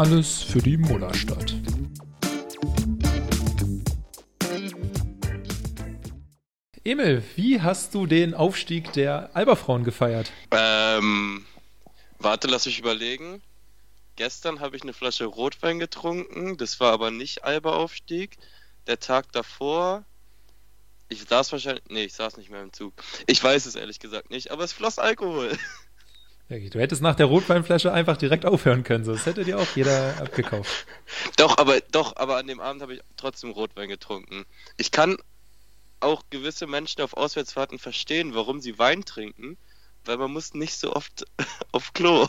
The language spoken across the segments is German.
Alles für die Mullerstadt. Emil, wie hast du den Aufstieg der Alberfrauen gefeiert? Ähm, warte, lass mich überlegen. Gestern habe ich eine Flasche Rotwein getrunken, das war aber nicht Alba-Aufstieg. Der Tag davor, ich saß wahrscheinlich, nee, ich saß nicht mehr im Zug. Ich weiß es ehrlich gesagt nicht, aber es floss Alkohol. Du hättest nach der Rotweinflasche einfach direkt aufhören können, sonst hätte dir auch jeder abgekauft. Doch, aber doch, aber an dem Abend habe ich trotzdem Rotwein getrunken. Ich kann auch gewisse Menschen auf Auswärtsfahrten verstehen, warum sie Wein trinken, weil man muss nicht so oft auf Klo.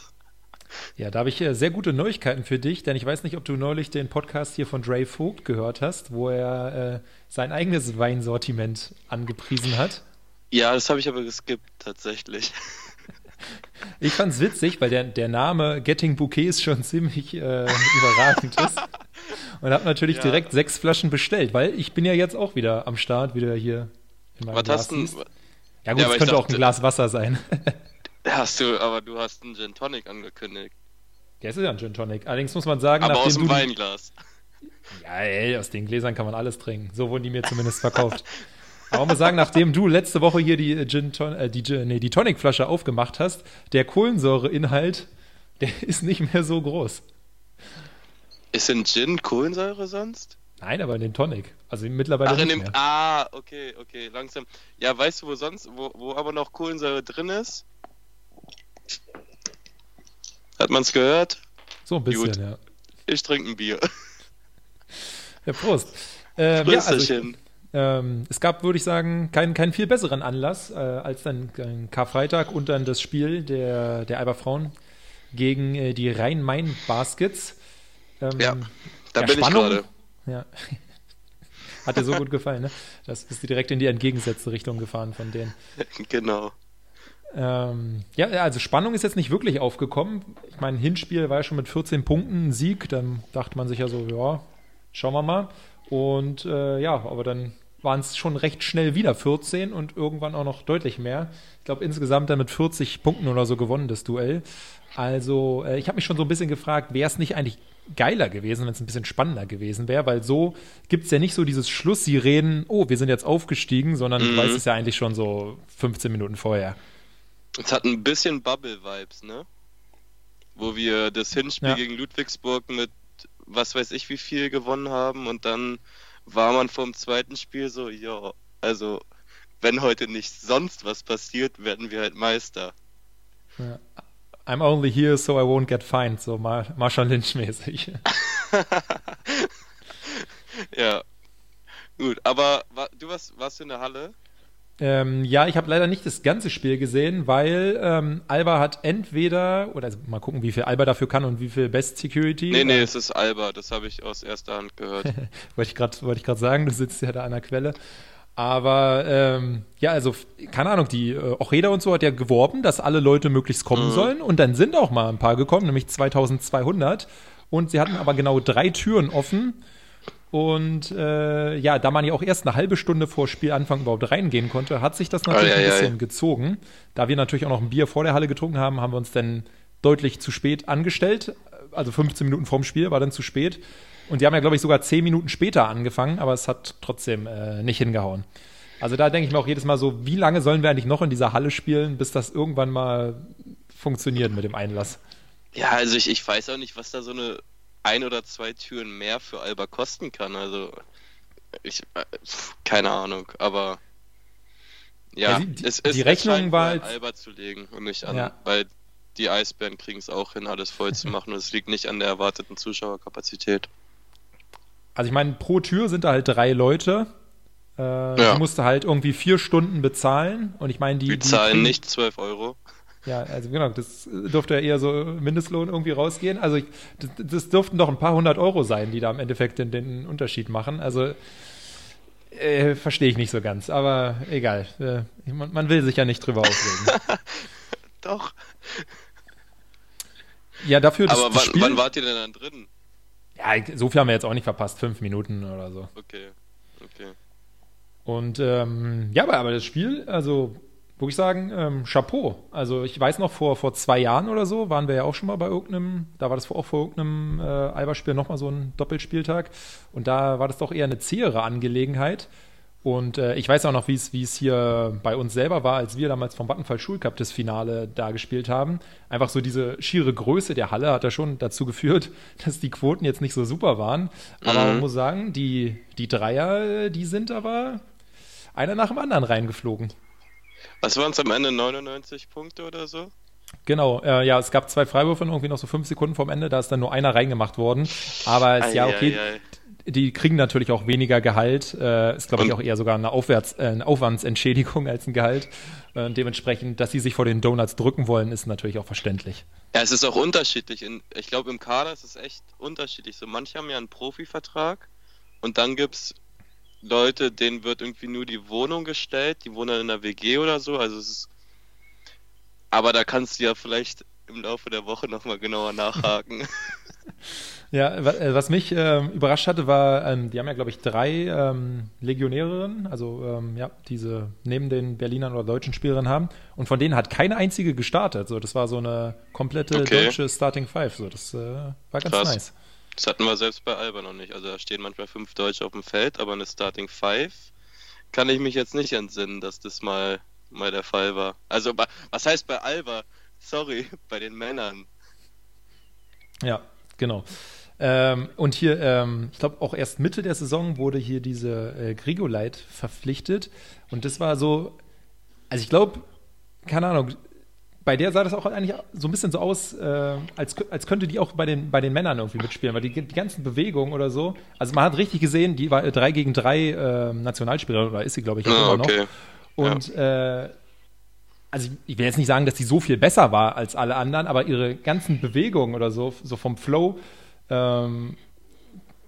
Ja, da habe ich äh, sehr gute Neuigkeiten für dich, denn ich weiß nicht, ob du neulich den Podcast hier von Dre Vogt gehört hast, wo er äh, sein eigenes Weinsortiment angepriesen hat. Ja, das habe ich aber geskippt, tatsächlich. Ich fand's witzig, weil der, der Name Getting Bouquets schon ziemlich äh, überragend ist. Und habe natürlich ja. direkt sechs Flaschen bestellt, weil ich bin ja jetzt auch wieder am Start, wieder hier in meinem Was Glas hast du? Ja gut, es ja, könnte auch ein Glas Wasser sein. Hast du, aber du hast einen Gin Tonic angekündigt. Es ist ja ein Gin Tonic. Allerdings muss man sagen, aber aus dem Weinglas. Ja, ey, aus den Gläsern kann man alles trinken. So wurden die mir zumindest verkauft. Aber muss sagen, nachdem du letzte Woche hier die Gin Ton äh, die, nee, die Tonic-Flasche aufgemacht hast, der Kohlensäureinhalt, der ist nicht mehr so groß. Ist in Gin Kohlensäure sonst? Nein, aber in dem Tonic. Also mittlerweile Ach, in dem, mehr. Ah, okay, okay, langsam. Ja, weißt du, wo sonst, wo, wo aber noch Kohlensäure drin ist? Hat man's gehört? So ein bisschen, Gut. ja. Ich trinke ein Bier. Ja, Prost. Ähm, ja, also ich, ähm, es gab, würde ich sagen, keinen, keinen viel besseren Anlass äh, als dann Karfreitag und dann das Spiel der, der Alba Frauen gegen äh, die Rhein-Main-Baskets. Ähm, ja, da bin Spannung, ich gerade. Ja. Hat dir so gut gefallen, ne? Das bist du direkt in die entgegengesetzte Richtung gefahren von denen. Genau. Ähm, ja, also Spannung ist jetzt nicht wirklich aufgekommen. Ich meine, Hinspiel war ja schon mit 14 Punkten ein Sieg. Dann dachte man sich ja so, ja, schauen wir mal. Und äh, ja, aber dann waren es schon recht schnell wieder 14 und irgendwann auch noch deutlich mehr. Ich glaube, insgesamt dann mit 40 Punkten oder so gewonnen, das Duell. Also, äh, ich habe mich schon so ein bisschen gefragt, wäre es nicht eigentlich geiler gewesen, wenn es ein bisschen spannender gewesen wäre, weil so gibt es ja nicht so dieses Schluss, sie reden, oh, wir sind jetzt aufgestiegen, sondern mhm. du weißt es ja eigentlich schon so 15 Minuten vorher. Es hat ein bisschen Bubble-Vibes, ne? Wo wir das Hinspiel ja. gegen Ludwigsburg mit was weiß ich wie viel gewonnen haben und dann war man vom zweiten Spiel so, ja, also wenn heute nicht sonst was passiert, werden wir halt Meister. Ja. I'm only here so I won't get fined, so Mar Marshall Lynch mäßig. ja. Gut, aber war, du warst, warst du in der Halle? Ähm, ja, ich habe leider nicht das ganze Spiel gesehen, weil ähm, Alba hat entweder, oder also mal gucken, wie viel Alba dafür kann und wie viel Best Security. Nee, nee, äh, es ist Alba, das habe ich aus erster Hand gehört. wollte ich gerade wollt sagen, du sitzt ja da an der Quelle. Aber ähm, ja, also keine Ahnung, die äh, Ocheda und so hat ja geworben, dass alle Leute möglichst kommen mhm. sollen und dann sind auch mal ein paar gekommen, nämlich 2200 und sie hatten aber genau drei Türen offen und äh, ja, da man ja auch erst eine halbe Stunde vor Spielanfang überhaupt reingehen konnte, hat sich das natürlich ja, ein bisschen gezogen. Da wir natürlich auch noch ein Bier vor der Halle getrunken haben, haben wir uns dann deutlich zu spät angestellt. Also 15 Minuten vorm Spiel war dann zu spät. Und die haben ja, glaube ich, sogar 10 Minuten später angefangen, aber es hat trotzdem äh, nicht hingehauen. Also da denke ich mir auch jedes Mal so, wie lange sollen wir eigentlich noch in dieser Halle spielen, bis das irgendwann mal funktioniert mit dem Einlass? Ja, also ich, ich weiß auch nicht, was da so eine ein oder zwei Türen mehr für Alba kosten kann. Also ich äh, keine Ahnung, aber ja, ja die, es, es, die Rechnung war halt Alba zu legen und nicht an, ja. weil die Eisbären kriegen es auch hin, alles voll zu machen und es liegt nicht an der erwarteten Zuschauerkapazität. Also ich meine, pro Tür sind da halt drei Leute. Äh, ja. Du musst halt irgendwie vier Stunden bezahlen und ich meine, die. Zahlen die nicht 12 Euro. Ja, also genau, das dürfte ja eher so Mindestlohn irgendwie rausgehen. Also ich, das, das, dürften doch ein paar hundert Euro sein, die da im Endeffekt den, den Unterschied machen. Also äh, verstehe ich nicht so ganz, aber egal. Äh, man, man, will sich ja nicht drüber aufregen. doch. Ja, dafür das, Aber wann, Spiel, wann wart ihr denn dann drin? Ja, so viel haben wir jetzt auch nicht verpasst, fünf Minuten oder so. Okay, okay. Und ähm, ja, aber, aber das Spiel, also würde ich sagen, ähm, Chapeau. Also ich weiß noch, vor, vor zwei Jahren oder so waren wir ja auch schon mal bei irgendeinem, da war das auch vor irgendeinem äh, Alba-Spiel nochmal so ein Doppelspieltag. Und da war das doch eher eine zähere Angelegenheit. Und äh, ich weiß auch noch, wie es wie es hier bei uns selber war, als wir damals vom Vattenfall Schulcup das Finale da gespielt haben. Einfach so diese schiere Größe der Halle hat ja schon dazu geführt, dass die Quoten jetzt nicht so super waren. Aber mhm. man muss sagen, die, die Dreier, die sind aber einer nach dem anderen reingeflogen. Was waren es am Ende? 99 Punkte oder so? Genau, äh, ja, es gab zwei Freiwürfe irgendwie noch so fünf Sekunden vorm Ende, da ist dann nur einer reingemacht worden. Aber es, ja, okay, ei, ei. die kriegen natürlich auch weniger Gehalt. Äh, ist, glaube ich, auch eher sogar eine, Aufwärts-, äh, eine Aufwandsentschädigung als ein Gehalt. Äh, dementsprechend, dass sie sich vor den Donuts drücken wollen, ist natürlich auch verständlich. Ja, es ist auch unterschiedlich. In, ich glaube, im Kader ist es echt unterschiedlich. So, manche haben ja einen Profivertrag und dann gibt es Leute, denen wird irgendwie nur die Wohnung gestellt, die wohnen in einer WG oder so, also es ist. Aber da kannst du ja vielleicht im Laufe der Woche nochmal genauer nachhaken. ja, äh, was mich äh, überrascht hatte, war, ähm, die haben ja, glaube ich, drei ähm, Legionärinnen, also ähm, ja, diese neben den Berlinern oder deutschen Spielerinnen haben. Und von denen hat keine einzige gestartet. So, das war so eine komplette okay. deutsche Starting Five. So, das äh, war ganz Krass. nice. Das hatten wir selbst bei Alba noch nicht. Also da stehen manchmal fünf Deutsche auf dem Feld, aber eine Starting Five kann ich mich jetzt nicht entsinnen, dass das mal, mal der Fall war. Also was heißt bei Alba? Sorry, bei den Männern. Ja, genau. Ähm, und hier, ähm, ich glaube, auch erst Mitte der Saison wurde hier diese äh, Grigoleit verpflichtet. Und das war so, also ich glaube, keine Ahnung, bei der sah das auch eigentlich so ein bisschen so aus, äh, als, als könnte die auch bei den, bei den Männern irgendwie mitspielen, weil die, die ganzen Bewegungen oder so, also man hat richtig gesehen, die war drei gegen drei äh, Nationalspieler, oder ist sie, glaube ich, auch ah, immer okay. noch. Und ja. äh, also ich will jetzt nicht sagen, dass sie so viel besser war als alle anderen, aber ihre ganzen Bewegungen oder so, so vom Flow, ähm,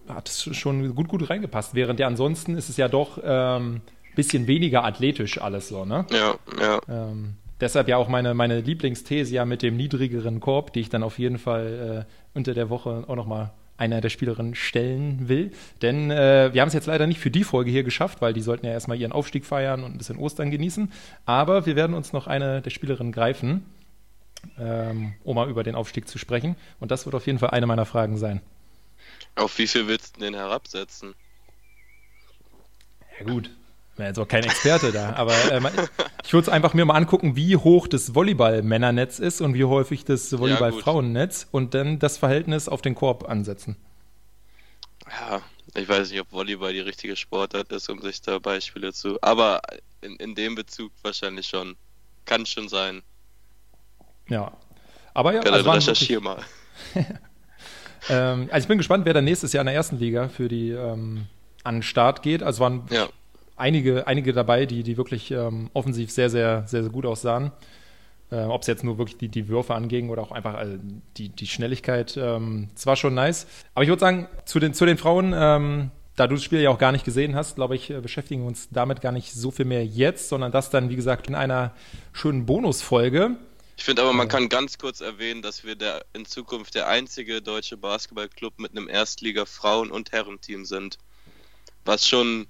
hat es schon gut, gut reingepasst. Während ja ansonsten ist es ja doch ähm, bisschen weniger athletisch alles so, ne? Ja, ja. Ähm, Deshalb ja auch meine, meine Lieblingsthese ja mit dem niedrigeren Korb, die ich dann auf jeden Fall äh, unter der Woche auch nochmal einer der Spielerinnen stellen will. Denn äh, wir haben es jetzt leider nicht für die Folge hier geschafft, weil die sollten ja erstmal ihren Aufstieg feiern und ein bisschen Ostern genießen. Aber wir werden uns noch eine der Spielerinnen greifen, ähm, um mal über den Aufstieg zu sprechen. Und das wird auf jeden Fall eine meiner Fragen sein. Auf wie viel willst du den herabsetzen? Ja gut, ich bin jetzt auch kein Experte da, aber äh, ich würde es einfach mir mal angucken, wie hoch das Volleyball-Männernetz ist und wie häufig das Volleyball-Frauennetz und dann das Verhältnis auf den Korb ansetzen. Ja, ich weiß nicht, ob Volleyball die richtige Sportart ist, um sich da Beispiele zu. Aber in, in dem Bezug wahrscheinlich schon. Kann schon sein. Ja. Aber ja, ja also recherchier mal. ähm, also ich bin gespannt, wer da nächstes Jahr in der ersten Liga für die ähm, an den Start geht. Also waren ja einige, einige dabei, die, die wirklich ähm, offensiv sehr, sehr, sehr, sehr gut aussahen. Äh, Ob es jetzt nur wirklich die, die Würfe anging oder auch einfach also die, die Schnelligkeit. Ähm, es war schon nice. Aber ich würde sagen, zu den, zu den Frauen, ähm, da du das Spiel ja auch gar nicht gesehen hast, glaube ich, äh, beschäftigen wir uns damit gar nicht so viel mehr jetzt, sondern das dann, wie gesagt, in einer schönen Bonusfolge. Ich finde aber, man kann ganz kurz erwähnen, dass wir der, in Zukunft der einzige deutsche Basketballclub mit einem Erstliga-Frauen- und Herrenteam sind. Was schon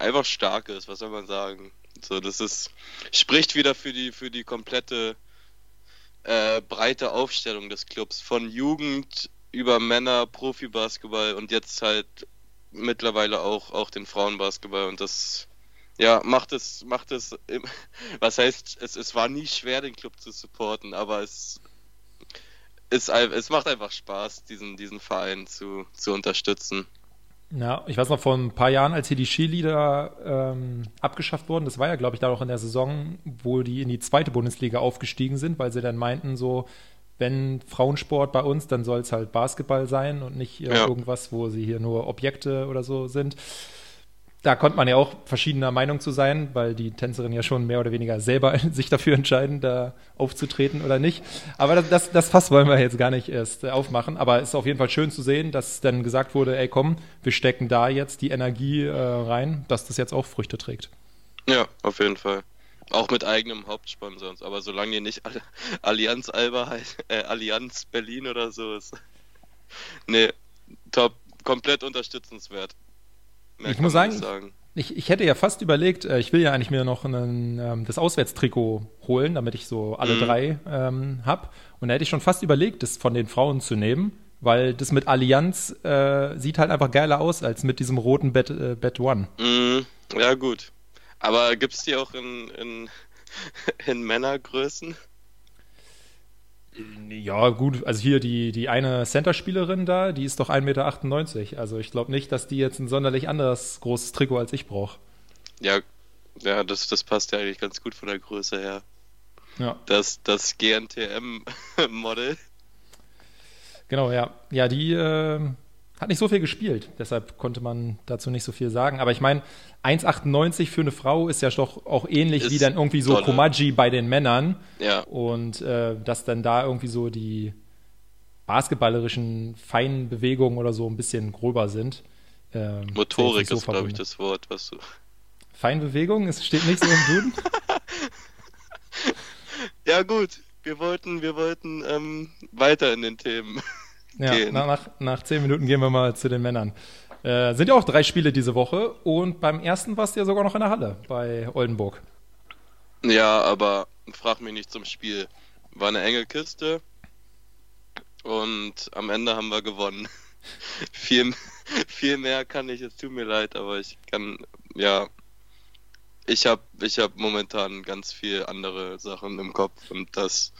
einfach stark ist, was soll man sagen? So, das ist, spricht wieder für die, für die komplette äh, breite Aufstellung des Clubs. Von Jugend über Männer, Profibasketball und jetzt halt mittlerweile auch, auch den Frauenbasketball und das ja, macht es, macht es, was heißt, es, es war nie schwer, den Club zu supporten, aber es, ist, es macht einfach Spaß, diesen, diesen Verein zu, zu unterstützen. Ja, ich weiß noch vor ein paar Jahren, als hier die Skilieder ähm, abgeschafft wurden, das war ja, glaube ich, da auch in der Saison, wo die in die zweite Bundesliga aufgestiegen sind, weil sie dann meinten, so, wenn Frauensport bei uns, dann soll es halt Basketball sein und nicht ja. irgendwas, wo sie hier nur Objekte oder so sind da konnte man ja auch verschiedener Meinung zu sein, weil die Tänzerin ja schon mehr oder weniger selber sich dafür entscheiden, da aufzutreten oder nicht. Aber das, das, das Fass wollen wir jetzt gar nicht erst äh, aufmachen. Aber es ist auf jeden Fall schön zu sehen, dass dann gesagt wurde, ey komm, wir stecken da jetzt die Energie äh, rein, dass das jetzt auch Früchte trägt. Ja, auf jeden Fall. Auch mit eigenem Hauptsponsor. Aber solange die nicht Allianz Alba heißt, äh, Allianz Berlin oder so ist. nee, top, komplett unterstützenswert. Mehr ich muss sagen, sagen, ich, ich hätte ja fast überlegt, äh, ich will ja eigentlich mir noch einen, ähm, das Auswärtstrikot holen, damit ich so alle mhm. drei ähm, hab. Und da hätte ich schon fast überlegt, das von den Frauen zu nehmen, weil das mit Allianz äh, sieht halt einfach geiler aus als mit diesem roten Bed, äh, Bed One. Mhm. Ja, gut. Aber gibt es die auch in, in, in Männergrößen? Ja, gut, also hier die, die eine Center-Spielerin da, die ist doch 1,98 Meter. Also ich glaube nicht, dass die jetzt ein sonderlich anderes großes Trikot als ich brauche. Ja, ja das, das passt ja eigentlich ganz gut von der Größe her. Ja. Das, das GNTM-Model. Genau, ja. Ja, die äh, hat nicht so viel gespielt, deshalb konnte man dazu nicht so viel sagen. Aber ich meine, 1,98 für eine Frau ist ja doch auch ähnlich ist wie dann irgendwie so tolle. Komaji bei den Männern. Ja. Und äh, dass dann da irgendwie so die basketballerischen feinen Bewegungen oder so ein bisschen gröber sind. Ähm, Motorik so ist, glaube ich, das Wort, was du. Feinbewegung? Es steht nicht so im Duden. ja, gut. Wir wollten, wir wollten ähm, weiter in den Themen. Ja, gehen. Nach, nach zehn Minuten gehen wir mal zu den Männern. Äh, sind ja auch drei Spiele diese Woche und beim ersten warst du ja sogar noch in der Halle bei Oldenburg. Ja, aber frag mich nicht zum Spiel. War eine enge Kiste und am Ende haben wir gewonnen. viel, viel mehr kann ich, es tut mir leid, aber ich kann, ja, ich habe ich hab momentan ganz viel andere Sachen im Kopf und das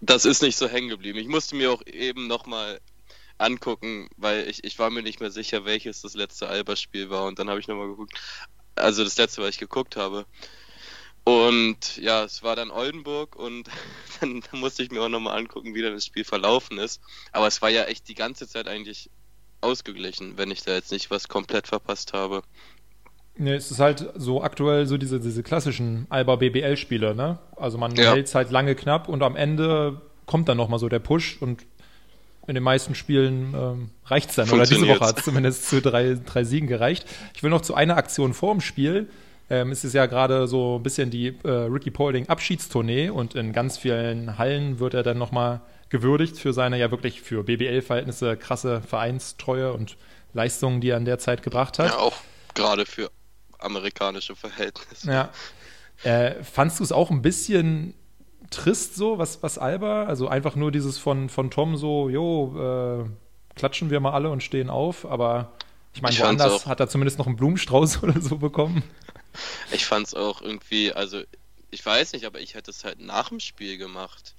das ist nicht so hängen geblieben. Ich musste mir auch eben nochmal angucken, weil ich, ich war mir nicht mehr sicher, welches das letzte Alba-Spiel war. Und dann habe ich nochmal geguckt. Also das letzte, was ich geguckt habe. Und ja, es war dann Oldenburg und dann, dann musste ich mir auch nochmal angucken, wie dann das Spiel verlaufen ist. Aber es war ja echt die ganze Zeit eigentlich ausgeglichen, wenn ich da jetzt nicht was komplett verpasst habe. Ne, es ist halt so aktuell so diese, diese klassischen Alba-BBL-Spiele, ne? Also man ja. hält es halt lange knapp und am Ende kommt dann nochmal so der Push und in den meisten Spielen ähm, reicht es dann. Oder diese Woche hat es zumindest zu drei, drei Siegen gereicht. Ich will noch zu einer Aktion vor dem Spiel. Ähm, es ist ja gerade so ein bisschen die äh, Ricky Paulding Abschiedstournee und in ganz vielen Hallen wird er dann nochmal gewürdigt für seine ja wirklich für BBL-Verhältnisse krasse Vereinstreue und Leistungen, die er in der Zeit gebracht hat. Ja, auch gerade für amerikanische Verhältnisse. Ja. Äh, fandst du es auch ein bisschen trist so, was, was Alba? Also einfach nur dieses von, von Tom so, jo, äh, klatschen wir mal alle und stehen auf, aber ich meine, woanders hat er zumindest noch einen Blumenstrauß oder so bekommen. Ich fand es auch irgendwie, also ich weiß nicht, aber ich hätte es halt nach dem Spiel gemacht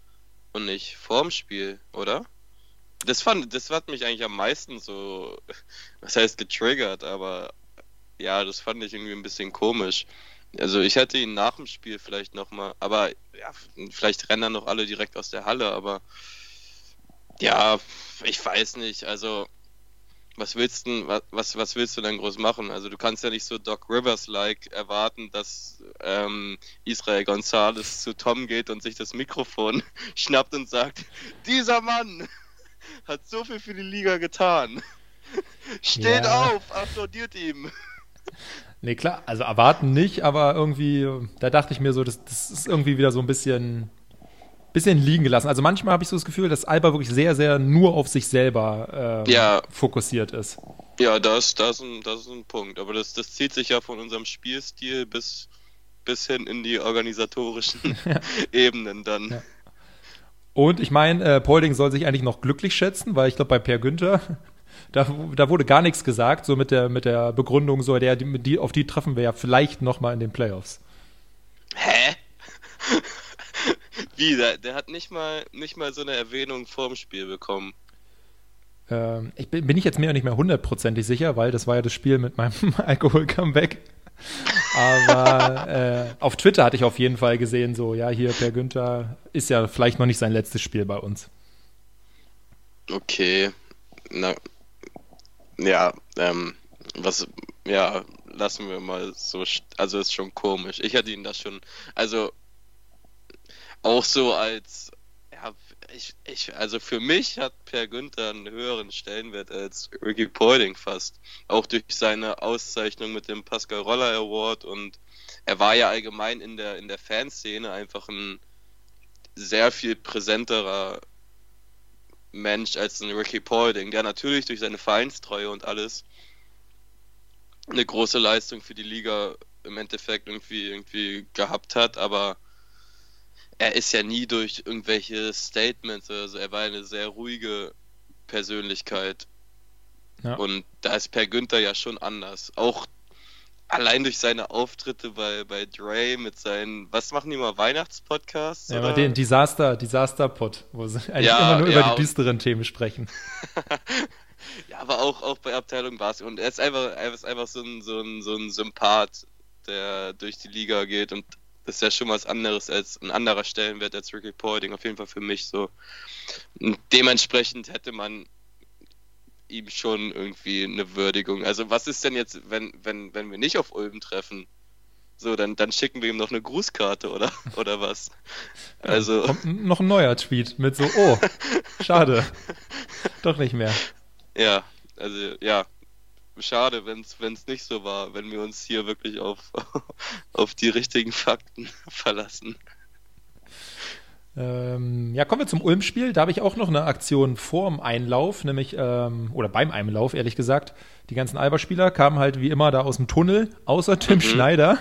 und nicht vorm Spiel, oder? Das fand, das hat mich eigentlich am meisten so, was heißt getriggert, aber ja, das fand ich irgendwie ein bisschen komisch. Also ich hätte ihn nach dem Spiel vielleicht nochmal, aber ja, vielleicht rennen dann noch alle direkt aus der Halle, aber ja, ich weiß nicht, also was willst du was, was willst du denn groß machen? Also du kannst ja nicht so Doc Rivers-like erwarten, dass ähm, Israel Gonzalez zu Tom geht und sich das Mikrofon schnappt und sagt, dieser Mann hat so viel für die Liga getan. Steht ja. auf, applaudiert ihm. Nee, klar, also erwarten nicht, aber irgendwie, da dachte ich mir so, das, das ist irgendwie wieder so ein bisschen, bisschen liegen gelassen. Also manchmal habe ich so das Gefühl, dass Alba wirklich sehr, sehr nur auf sich selber äh, ja. fokussiert ist. Ja, das, das, das ist ein Punkt. Aber das, das zieht sich ja von unserem Spielstil bis, bis hin in die organisatorischen ja. Ebenen dann. Ja. Und ich meine, äh, Paulding soll sich eigentlich noch glücklich schätzen, weil ich glaube, bei Per Günther da, da wurde gar nichts gesagt, so mit der, mit der Begründung, so der, die, auf die treffen wir ja vielleicht nochmal in den Playoffs. Hä? Wie, der, der, hat nicht mal, nicht mal so eine Erwähnung vorm Spiel bekommen. Ähm, ich bin, bin ich jetzt mir nicht mehr hundertprozentig sicher, weil das war ja das Spiel mit meinem Alkohol-Comeback. Aber äh, auf Twitter hatte ich auf jeden Fall gesehen, so, ja, hier Per Günther ist ja vielleicht noch nicht sein letztes Spiel bei uns. Okay. Na, ja, ähm, was, ja, lassen wir mal so, also ist schon komisch. Ich hatte ihn das schon, also auch so als, ja, ich, ich, also für mich hat Per Günther einen höheren Stellenwert als Ricky Polding fast. Auch durch seine Auszeichnung mit dem Pascal Roller Award und er war ja allgemein in der, in der Fanszene einfach ein sehr viel präsenterer Mensch als ein Ricky Paulding, der natürlich durch seine Vereinstreue und alles eine große Leistung für die Liga im Endeffekt irgendwie, irgendwie gehabt hat, aber er ist ja nie durch irgendwelche Statements oder so, er war eine sehr ruhige Persönlichkeit. Ja. Und da ist Per Günther ja schon anders. Auch allein durch seine Auftritte bei, bei Dre mit seinen, was machen die mal, Weihnachtspodcasts? Ja, oder? den Disaster, Disaster Pod, wo sie eigentlich ja, immer nur ja, über die düsteren Themen sprechen. ja, aber auch, auch bei Abteilung Basketball. Und er ist einfach, er ist einfach so ein, so ein, so ein Sympath, der durch die Liga geht und das ist ja schon was anderes als ein anderer Stellenwert als Ricky Polding, auf jeden Fall für mich so. Und dementsprechend hätte man ihm schon irgendwie eine Würdigung. Also was ist denn jetzt, wenn, wenn, wenn wir nicht auf Ulm treffen? So, dann, dann schicken wir ihm noch eine Grußkarte oder, oder was? Also. Ja, kommt noch ein neuer Tweet mit so, oh, schade. Doch nicht mehr. Ja, also ja, schade, wenn es nicht so war, wenn wir uns hier wirklich auf, auf die richtigen Fakten verlassen. Ähm, ja, kommen wir zum Ulm-Spiel. Da habe ich auch noch eine Aktion vorm Einlauf, nämlich, ähm, oder beim Einlauf, ehrlich gesagt. Die ganzen Alberspieler kamen halt wie immer da aus dem Tunnel, außer Tim mhm. Schneider.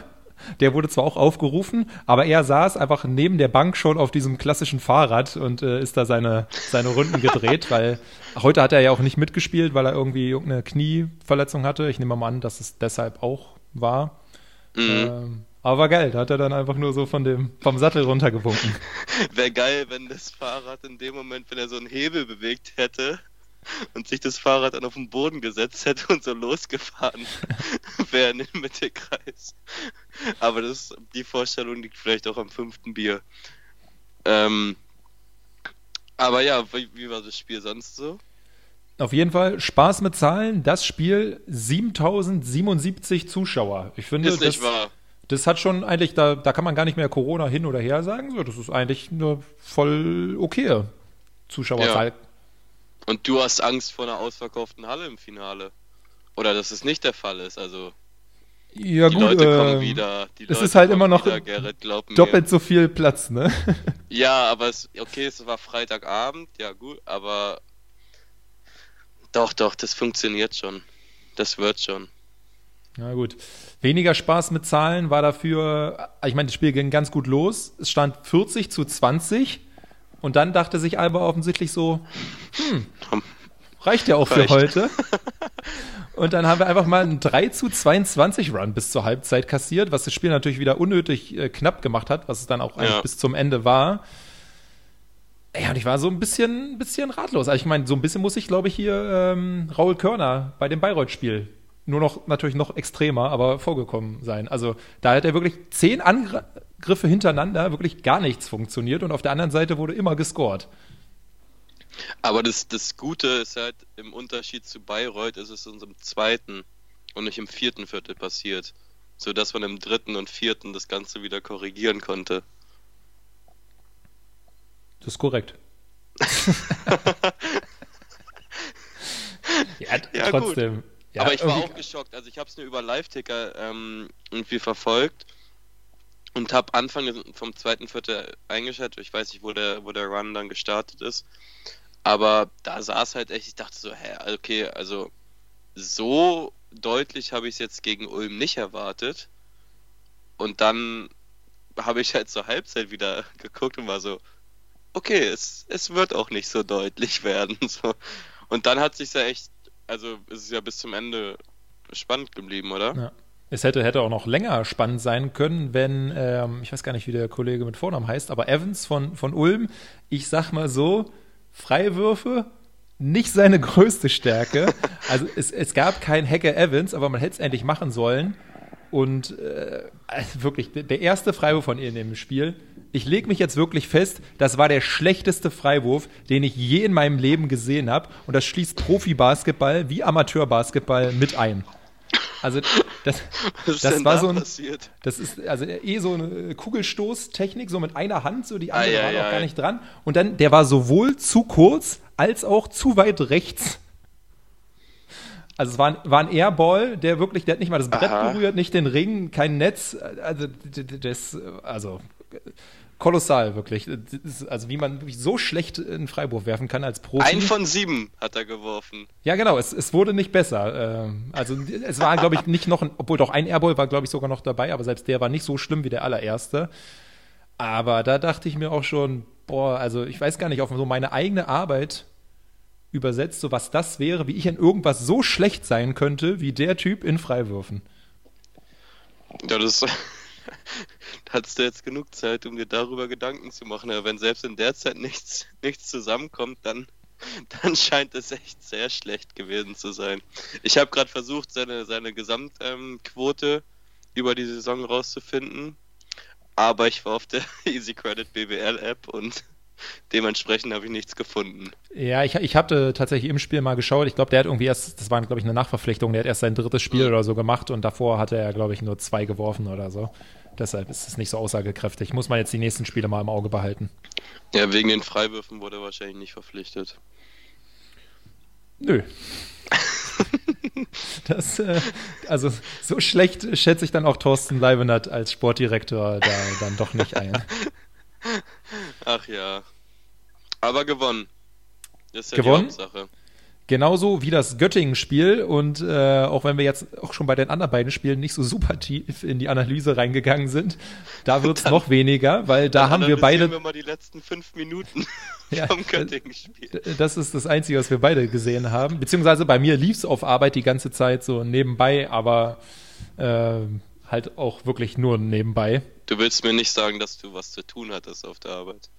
Der wurde zwar auch aufgerufen, aber er saß einfach neben der Bank schon auf diesem klassischen Fahrrad und äh, ist da seine, seine Runden gedreht, weil heute hat er ja auch nicht mitgespielt, weil er irgendwie irgendeine Knieverletzung hatte. Ich nehme mal an, dass es deshalb auch war. Mhm. Ähm, aber war geil, da hat er dann einfach nur so von dem, vom Sattel runtergewunken. Wäre geil, wenn das Fahrrad in dem Moment, wenn er so einen Hebel bewegt hätte und sich das Fahrrad dann auf den Boden gesetzt hätte und so losgefahren wäre in den Mittelkreis. Aber das, die Vorstellung liegt vielleicht auch am fünften Bier. Ähm, aber ja, wie, wie war das Spiel sonst so? Auf jeden Fall Spaß mit Zahlen. Das Spiel 7077 Zuschauer. Ich finde, ist nicht das, wahr das hat schon eigentlich, da, da kann man gar nicht mehr Corona hin oder her sagen. So, das ist eigentlich eine voll okay Zuschauerzahl. Ja. Und du hast Angst vor einer ausverkauften Halle im Finale. Oder dass es nicht der Fall ist, also. Ja, die gut, Leute äh, kommen wieder. Die es Leute ist halt immer noch wieder, Gerrit, doppelt mir. so viel Platz, ne? ja, aber es, okay, es war Freitagabend, ja gut, aber doch, doch, das funktioniert schon. Das wird schon. Na gut. Weniger Spaß mit Zahlen war dafür, ich meine, das Spiel ging ganz gut los. Es stand 40 zu 20 und dann dachte sich Alba offensichtlich so, hm, reicht ja auch reicht. für heute. Und dann haben wir einfach mal einen 3 zu 22 Run bis zur Halbzeit kassiert, was das Spiel natürlich wieder unnötig äh, knapp gemacht hat, was es dann auch eigentlich ja. bis zum Ende war. Ja, und ich war so ein bisschen, bisschen ratlos. Also ich meine, so ein bisschen muss ich, glaube ich, hier ähm, Raul Körner bei dem Bayreuth-Spiel nur noch natürlich noch extremer, aber vorgekommen sein. Also da hat er wirklich zehn Angriffe hintereinander, wirklich gar nichts funktioniert und auf der anderen Seite wurde immer gescored. Aber das, das Gute ist halt, im Unterschied zu Bayreuth ist es in unserem zweiten und nicht im vierten Viertel passiert. Sodass man im dritten und vierten das Ganze wieder korrigieren konnte. Das ist korrekt. ja, ja, trotzdem. Gut. Ja, aber ich war auch geschockt. Also ich habe es nur über Live-Ticker ähm, irgendwie verfolgt und habe Anfang vom zweiten Viertel eingeschätzt. Ich weiß nicht, wo der, wo der Run dann gestartet ist. Aber da saß halt echt, ich dachte so, hä, okay, also so deutlich habe ich es jetzt gegen Ulm nicht erwartet. Und dann habe ich halt zur Halbzeit wieder geguckt und war so, okay, es, es wird auch nicht so deutlich werden. So. Und dann hat sich ja echt also ist es ja bis zum Ende spannend geblieben, oder? Ja. Es hätte, hätte auch noch länger spannend sein können, wenn, ähm, ich weiß gar nicht, wie der Kollege mit Vornamen heißt, aber Evans von, von Ulm, ich sag mal so, Freiwürfe, nicht seine größte Stärke. Also es, es gab kein Hacker Evans, aber man hätte es endlich machen sollen. Und äh, also wirklich, der erste Freiwurf von ihr in dem Spiel, ich lege mich jetzt wirklich fest, das war der schlechteste Freiwurf, den ich je in meinem Leben gesehen habe. Und das schließt Profi-Basketball wie Amateur-Basketball mit ein. Also das, das war da so ein, passiert? das ist also eh so eine Kugelstoßtechnik, so mit einer Hand, so die andere ah, war ja, auch gar nicht dran. Und dann, der war sowohl zu kurz als auch zu weit rechts. Also es war ein, war ein Airball, der wirklich, der hat nicht mal das Brett Aha. berührt, nicht den Ring, kein Netz. Also das, also kolossal, wirklich. Also wie man wirklich so schlecht in Freiburg werfen kann als Profi. Ein von sieben hat er geworfen. Ja, genau, es, es wurde nicht besser. Ähm, also es war, glaube ich, nicht noch, ein, obwohl doch ein Airball war, glaube ich, sogar noch dabei, aber selbst der war nicht so schlimm wie der allererste. Aber da dachte ich mir auch schon, boah, also ich weiß gar nicht, auf so meine eigene Arbeit übersetzt, so was das wäre, wie ich in irgendwas so schlecht sein könnte, wie der Typ in Freiwürfen. Ja, das hattest du jetzt genug Zeit, um dir darüber Gedanken zu machen. Aber wenn selbst in der Zeit nichts, nichts zusammenkommt, dann, dann scheint es echt sehr schlecht gewesen zu sein. Ich habe gerade versucht, seine, seine Gesamtquote ähm, über die Saison rauszufinden, aber ich war auf der Easy Credit BBL App und dementsprechend habe ich nichts gefunden. Ja, ich, ich hatte tatsächlich im Spiel mal geschaut. Ich glaube, der hat irgendwie erst, das war, glaube ich, eine Nachverpflichtung, der hat erst sein drittes Spiel mhm. oder so gemacht und davor hatte er, glaube ich, nur zwei geworfen oder so. Deshalb ist es nicht so aussagekräftig. Muss man jetzt die nächsten Spiele mal im Auge behalten. Ja, wegen den Freiwürfen wurde er wahrscheinlich nicht verpflichtet. Nö. das, äh, also so schlecht schätze ich dann auch Thorsten Leibenert als Sportdirektor da dann doch nicht ein. Ach ja. Aber gewonnen. Das ist ja gewonnen? die Hauptsache. Genauso wie das Göttingen-Spiel und äh, auch wenn wir jetzt auch schon bei den anderen beiden Spielen nicht so super tief in die Analyse reingegangen sind, da wird es noch weniger, weil da haben wir beide. wir mal die letzten fünf Minuten ja, vom Göttingen-Spiel. Das ist das Einzige, was wir beide gesehen haben. Beziehungsweise bei mir lief es auf Arbeit die ganze Zeit so nebenbei, aber äh, halt auch wirklich nur nebenbei. Du willst mir nicht sagen, dass du was zu tun hattest auf der Arbeit.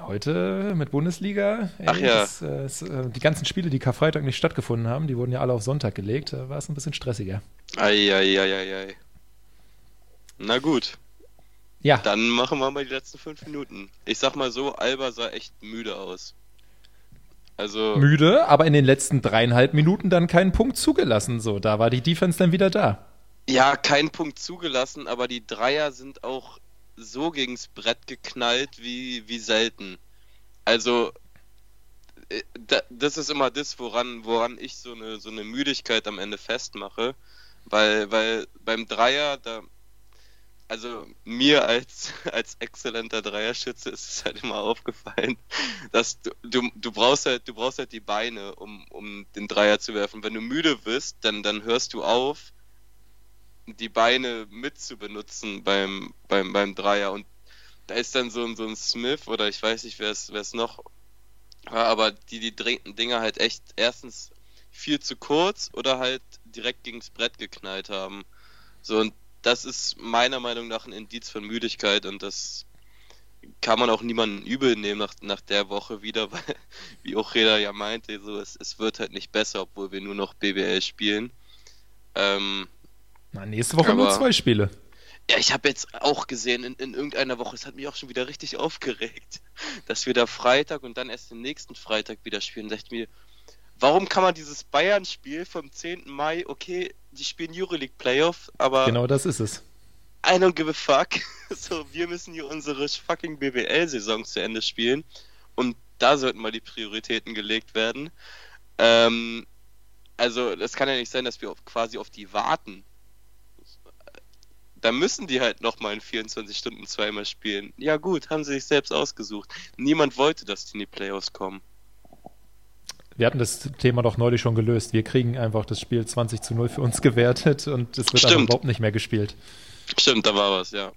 Heute mit Bundesliga. Ey, Ach ja. Das, äh, das, äh, die ganzen Spiele, die Karfreitag nicht stattgefunden haben, die wurden ja alle auf Sonntag gelegt. Da war es ein bisschen stressiger. Eieieiei. Na gut. Ja. Dann machen wir mal die letzten fünf Minuten. Ich sag mal so, Alba sah echt müde aus. Also. Müde, aber in den letzten dreieinhalb Minuten dann keinen Punkt zugelassen. So, da war die Defense dann wieder da. Ja, keinen Punkt zugelassen, aber die Dreier sind auch so gegens Brett geknallt wie, wie selten. Also, äh, das ist immer das, woran, woran ich so eine, so eine Müdigkeit am Ende festmache. Weil, weil beim Dreier, da, also mir als, als exzellenter Dreierschütze ist es halt immer aufgefallen, dass du, du, du brauchst halt, du brauchst halt die Beine, um, um den Dreier zu werfen. Wenn du müde bist, dann, dann hörst du auf die Beine mit zu benutzen beim, beim, beim Dreier. Und da ist dann so ein, so ein Smith oder ich weiß nicht, wer es noch war, aber die die Dinger halt echt erstens viel zu kurz oder halt direkt gegens Brett geknallt haben. So, und das ist meiner Meinung nach ein Indiz von Müdigkeit und das kann man auch niemanden übel nehmen nach, nach der Woche wieder, weil, wie auch Reda ja meinte, so, es, es wird halt nicht besser, obwohl wir nur noch BBL spielen. Ähm, na, nächste Woche Aber, nur zwei Spiele. Ja, ich habe jetzt auch gesehen, in, in irgendeiner Woche, es hat mich auch schon wieder richtig aufgeregt, dass wir da Freitag und dann erst den nächsten Freitag wieder spielen. Da dachte ich mir, warum kann man dieses Bayern-Spiel vom 10. Mai, okay, die spielen Euroleague Playoff, aber. Genau das ist es. I don't give a fuck. So, wir müssen hier unsere fucking BBL-Saison zu Ende spielen. Und da sollten mal die Prioritäten gelegt werden. Ähm, also, es kann ja nicht sein, dass wir auf, quasi auf die warten da müssen die halt nochmal in 24 Stunden zweimal spielen. Ja gut, haben sie sich selbst ausgesucht. Niemand wollte, dass die in die Playoffs kommen. Wir hatten das Thema doch neulich schon gelöst. Wir kriegen einfach das Spiel 20 zu 0 für uns gewertet und es wird aber überhaupt nicht mehr gespielt. Stimmt, da war was, ja.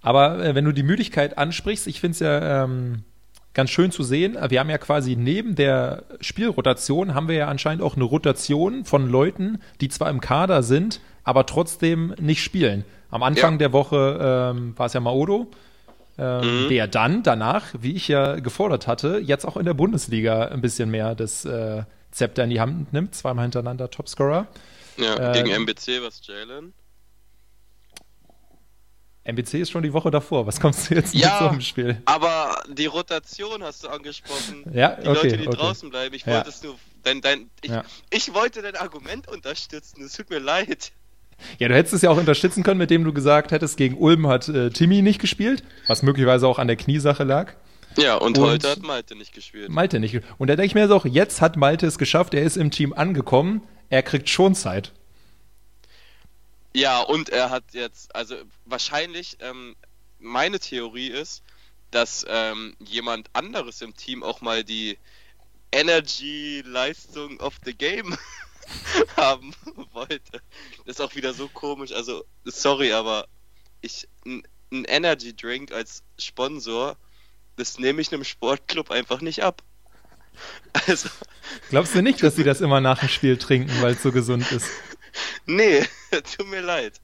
Aber äh, wenn du die Müdigkeit ansprichst, ich finde es ja ähm, ganz schön zu sehen. Wir haben ja quasi neben der Spielrotation haben wir ja anscheinend auch eine Rotation von Leuten, die zwar im Kader sind, aber trotzdem nicht spielen. Am Anfang ja. der Woche ähm, war es ja Maodo, ähm, mhm. der dann danach, wie ich ja gefordert hatte, jetzt auch in der Bundesliga ein bisschen mehr das äh, Zepter in die Hand nimmt, zweimal hintereinander Topscorer. Ja, äh, gegen MBC was Jalen. MBC ist schon die Woche davor. Was kommst du jetzt ja, mit so einem Spiel? Aber die Rotation hast du angesprochen. Ja, die okay, Leute, die okay. draußen bleiben. Ich ja. wollte es nur. Dein, dein, ich, ja. ich wollte dein Argument unterstützen. Es tut mir leid. Ja, du hättest es ja auch unterstützen können, mit dem du gesagt hättest, gegen Ulm hat äh, Timmy nicht gespielt, was möglicherweise auch an der Kniesache lag. Ja, und, und heute hat Malte nicht gespielt. Malte nicht. Und da denke ich mir so, jetzt hat Malte es geschafft, er ist im Team angekommen, er kriegt schon Zeit. Ja, und er hat jetzt, also wahrscheinlich, ähm, meine Theorie ist, dass ähm, jemand anderes im Team auch mal die Energy-Leistung of the Game haben wollte. Das ist auch wieder so komisch. Also, sorry, aber ich ein Energy Drink als Sponsor, das nehme ich einem Sportclub einfach nicht ab. Also, Glaubst du nicht, dass sie das immer nach dem Spiel trinken, weil es so gesund ist? Nee, tut mir leid.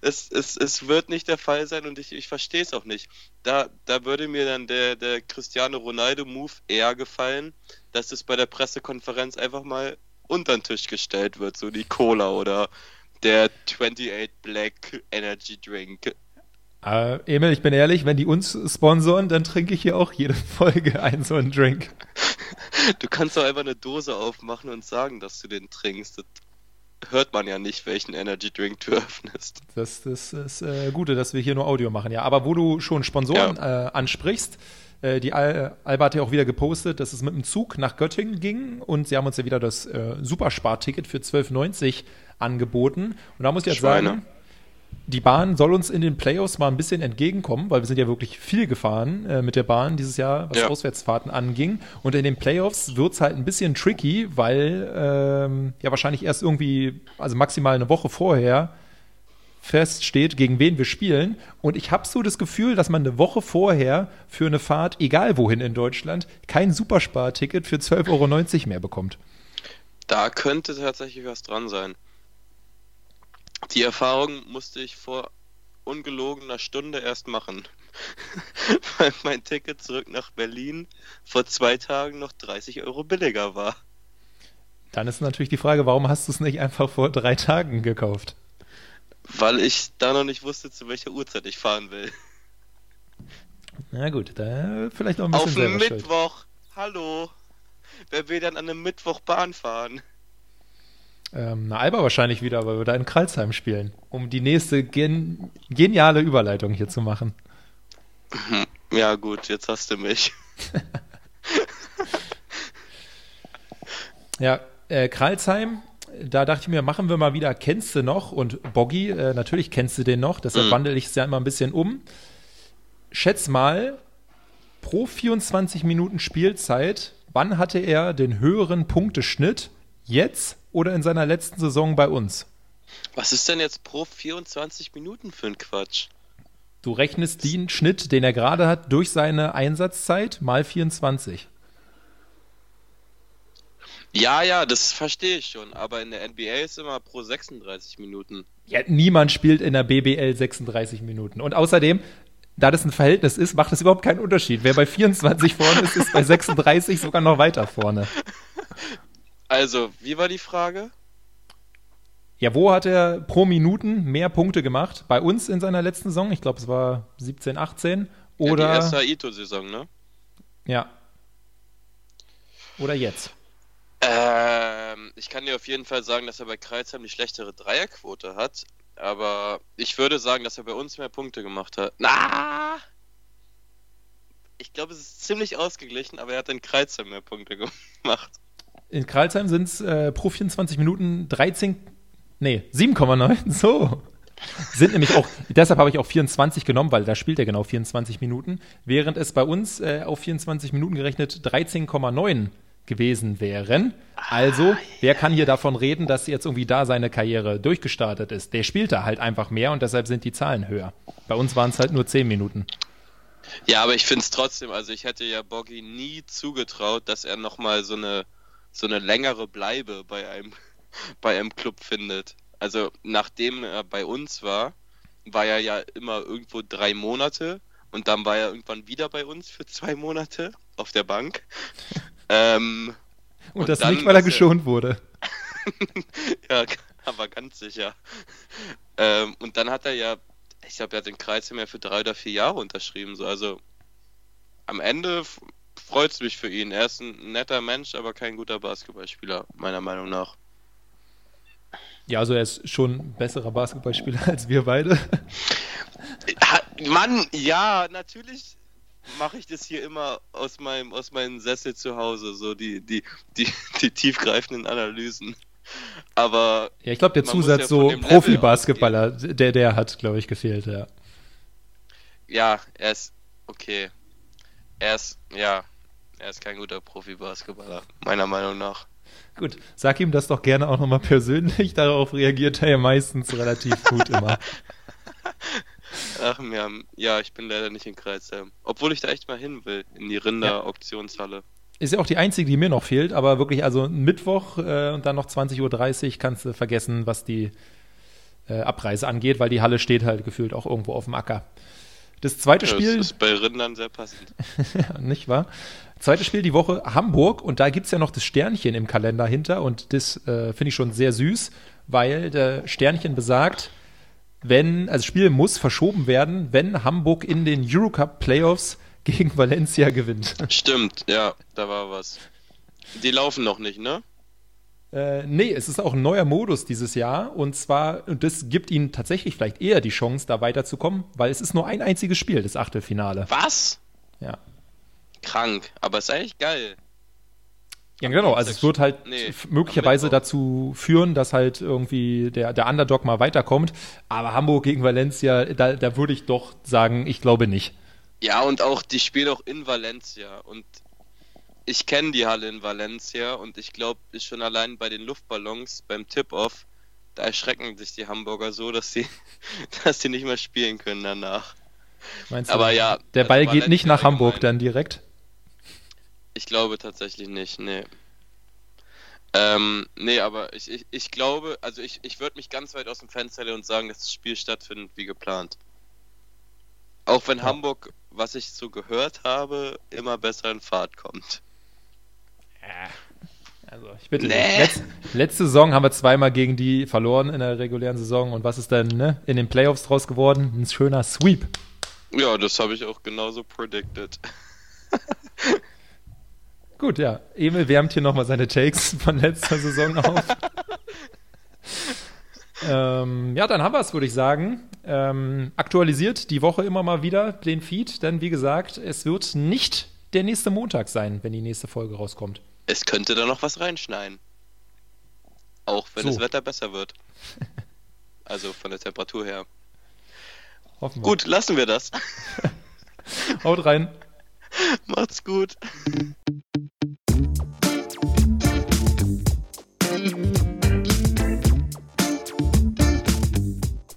Es, es, es wird nicht der Fall sein und ich, ich verstehe es auch nicht. Da, da würde mir dann der, der Cristiano Ronaldo-Move eher gefallen, dass es bei der Pressekonferenz einfach mal unter den Tisch gestellt wird, so die Cola oder der 28 Black Energy Drink. Uh, Emil, ich bin ehrlich, wenn die uns sponsoren, dann trinke ich hier auch jede Folge einen so einen Drink. Du kannst doch einfach eine Dose aufmachen und sagen, dass du den trinkst. Das hört man ja nicht, welchen Energy Drink du öffnest. Das, das ist äh, Gute, dass wir hier nur Audio machen. Ja, aber wo du schon Sponsoren ja. äh, ansprichst, äh, die Al Alba hat ja auch wieder gepostet, dass es mit dem Zug nach Göttingen ging und sie haben uns ja wieder das äh, Superspar-Ticket für 12,90 angeboten. Und da muss ich jetzt Schweine. sagen, die Bahn soll uns in den Playoffs mal ein bisschen entgegenkommen, weil wir sind ja wirklich viel gefahren äh, mit der Bahn dieses Jahr, was ja. Auswärtsfahrten anging. Und in den Playoffs wird es halt ein bisschen tricky, weil ähm, ja wahrscheinlich erst irgendwie, also maximal eine Woche vorher feststeht, gegen wen wir spielen. Und ich habe so das Gefühl, dass man eine Woche vorher für eine Fahrt, egal wohin in Deutschland, kein Supersparticket für 12,90 Euro mehr bekommt. Da könnte tatsächlich was dran sein. Die Erfahrung musste ich vor ungelogener Stunde erst machen. Weil mein Ticket zurück nach Berlin vor zwei Tagen noch 30 Euro billiger war. Dann ist natürlich die Frage, warum hast du es nicht einfach vor drei Tagen gekauft? Weil ich da noch nicht wusste, zu welcher Uhrzeit ich fahren will. Na gut, da vielleicht noch ein bisschen Auf Mittwoch. Schuld. Hallo. Wer will dann an einem Mittwoch Bahn fahren? ähm, na, Alba wahrscheinlich wieder, weil wir da in Kralsheim spielen, um die nächste gen geniale Überleitung hier zu machen. Ja, gut, jetzt hast du mich. ja, äh, Kralsheim, da dachte ich mir, machen wir mal wieder, kennst du noch? Und Boggy, äh, natürlich kennst du den noch, deshalb mhm. wandle ich es ja immer ein bisschen um. Schätz mal, pro 24 Minuten Spielzeit, wann hatte er den höheren Punkteschnitt? Jetzt oder in seiner letzten Saison bei uns. Was ist denn jetzt pro 24 Minuten für ein Quatsch? Du rechnest den Schnitt, den er gerade hat, durch seine Einsatzzeit mal 24. Ja, ja, das verstehe ich schon, aber in der NBA ist immer pro 36 Minuten. Ja, niemand spielt in der BBL 36 Minuten. Und außerdem, da das ein Verhältnis ist, macht es überhaupt keinen Unterschied. Wer bei 24 vorne ist, ist bei 36 sogar noch weiter vorne. Also, wie war die Frage? Ja, wo hat er pro Minuten mehr Punkte gemacht? Bei uns in seiner letzten Saison? Ich glaube, es war 17, 18. Oder. Ja, die erste Aito-Saison, ne? Ja. Oder jetzt? Ähm, ich kann dir auf jeden Fall sagen, dass er bei Kreuzheim die schlechtere Dreierquote hat. Aber ich würde sagen, dass er bei uns mehr Punkte gemacht hat. Na! Ich glaube, es ist ziemlich ausgeglichen, aber er hat in Kreuzheim mehr Punkte gemacht. In Karlsheim sind es äh, pro 24 Minuten 13, nee, 7,9, so. Sind nämlich auch, deshalb habe ich auch 24 genommen, weil da spielt er genau 24 Minuten, während es bei uns äh, auf 24 Minuten gerechnet 13,9 gewesen wären. Also, ah, wer kann hier davon reden, dass jetzt irgendwie da seine Karriere durchgestartet ist? Der spielt da halt einfach mehr und deshalb sind die Zahlen höher. Bei uns waren es halt nur 10 Minuten. Ja, aber ich finde es trotzdem, also ich hätte ja Boggy nie zugetraut, dass er nochmal so eine so eine längere Bleibe bei einem, bei einem Club findet. Also nachdem er bei uns war, war er ja immer irgendwo drei Monate und dann war er irgendwann wieder bei uns für zwei Monate auf der Bank. Ähm, und, und, das dann, nicht, weil er geschont wurde. ja, aber ganz sicher. Ähm, und dann hat er ja, ich glaube, er hat den Kreis mehr für drei oder vier Jahre unterschrieben. So. Also am Ende freut es mich für ihn. Er ist ein netter Mensch, aber kein guter Basketballspieler, meiner Meinung nach. Ja, also er ist schon ein besserer Basketballspieler als wir beide. Mann, ja, natürlich mache ich das hier immer aus meinem, aus meinem Sessel zu Hause, so die, die, die, die tiefgreifenden Analysen. Aber. Ja, ich glaube, der Zusatz ja so Profi-Basketballer, der, der hat, glaube ich, gefehlt, ja. Ja, er ist. Okay. Er ist. Ja. Er ist kein guter Profi-Basketballer, meiner Meinung nach. Gut, sag ihm das doch gerne auch nochmal persönlich. Darauf reagiert er ja meistens relativ gut immer. Ach ja, ja, ich bin leider nicht in Kreisheim. Obwohl ich da echt mal hin will, in die Rinder-Auktionshalle. Ist ja auch die einzige, die mir noch fehlt, aber wirklich, also Mittwoch äh, und dann noch 20.30 Uhr kannst du vergessen, was die äh, Abreise angeht, weil die Halle steht halt gefühlt auch irgendwo auf dem Acker. Das zweite ja, Spiel. Das ist bei Rindern sehr passend. nicht wahr? Zweites Spiel die Woche Hamburg und da gibt es ja noch das Sternchen im Kalender hinter und das äh, finde ich schon sehr süß, weil der Sternchen besagt, wenn, also das Spiel muss verschoben werden, wenn Hamburg in den Eurocup Playoffs gegen Valencia gewinnt. Stimmt, ja, da war was. Die laufen noch nicht, ne? Äh, nee, es ist auch ein neuer Modus dieses Jahr. Und zwar, und das gibt ihnen tatsächlich vielleicht eher die Chance, da weiterzukommen, weil es ist nur ein einziges Spiel, das Achtelfinale. Was? Ja. Krank, aber es ist eigentlich geil. Ja, genau. Also es wird halt nee, möglicherweise dazu führen, dass halt irgendwie der, der Underdog mal weiterkommt. Aber Hamburg gegen Valencia, da, da würde ich doch sagen, ich glaube nicht. Ja, und auch, die spielen auch in Valencia. Und ich kenne die Halle in Valencia und ich glaube, schon allein bei den Luftballons beim Tip-Off, da erschrecken sich die Hamburger so, dass sie, dass sie nicht mehr spielen können danach. Meinst du, Aber ja, der Ball geht nicht nach Hamburg dann direkt? Ich glaube tatsächlich nicht, nee. Ähm, nee, aber ich, ich, ich glaube, also ich, ich würde mich ganz weit aus dem Fenster lehnen und sagen, dass das Spiel stattfindet wie geplant. Auch wenn ja. Hamburg, was ich so gehört habe, immer besser in Fahrt kommt. Ja. Also ich bitte. Nee. Letz, letzte Saison haben wir zweimal gegen die verloren in der regulären Saison. Und was ist denn ne, in den Playoffs draus geworden? Ein schöner Sweep. Ja, das habe ich auch genauso predicted. Gut, ja. Emil wärmt hier nochmal seine Takes von letzter Saison auf. ähm, ja, dann haben wir es, würde ich sagen. Ähm, aktualisiert die Woche immer mal wieder den Feed, denn wie gesagt, es wird nicht der nächste Montag sein, wenn die nächste Folge rauskommt. Es könnte da noch was reinschneiden. Auch wenn so. das Wetter besser wird. also von der Temperatur her. Hoffen wir. Gut, lassen wir das. Haut rein. Macht's gut.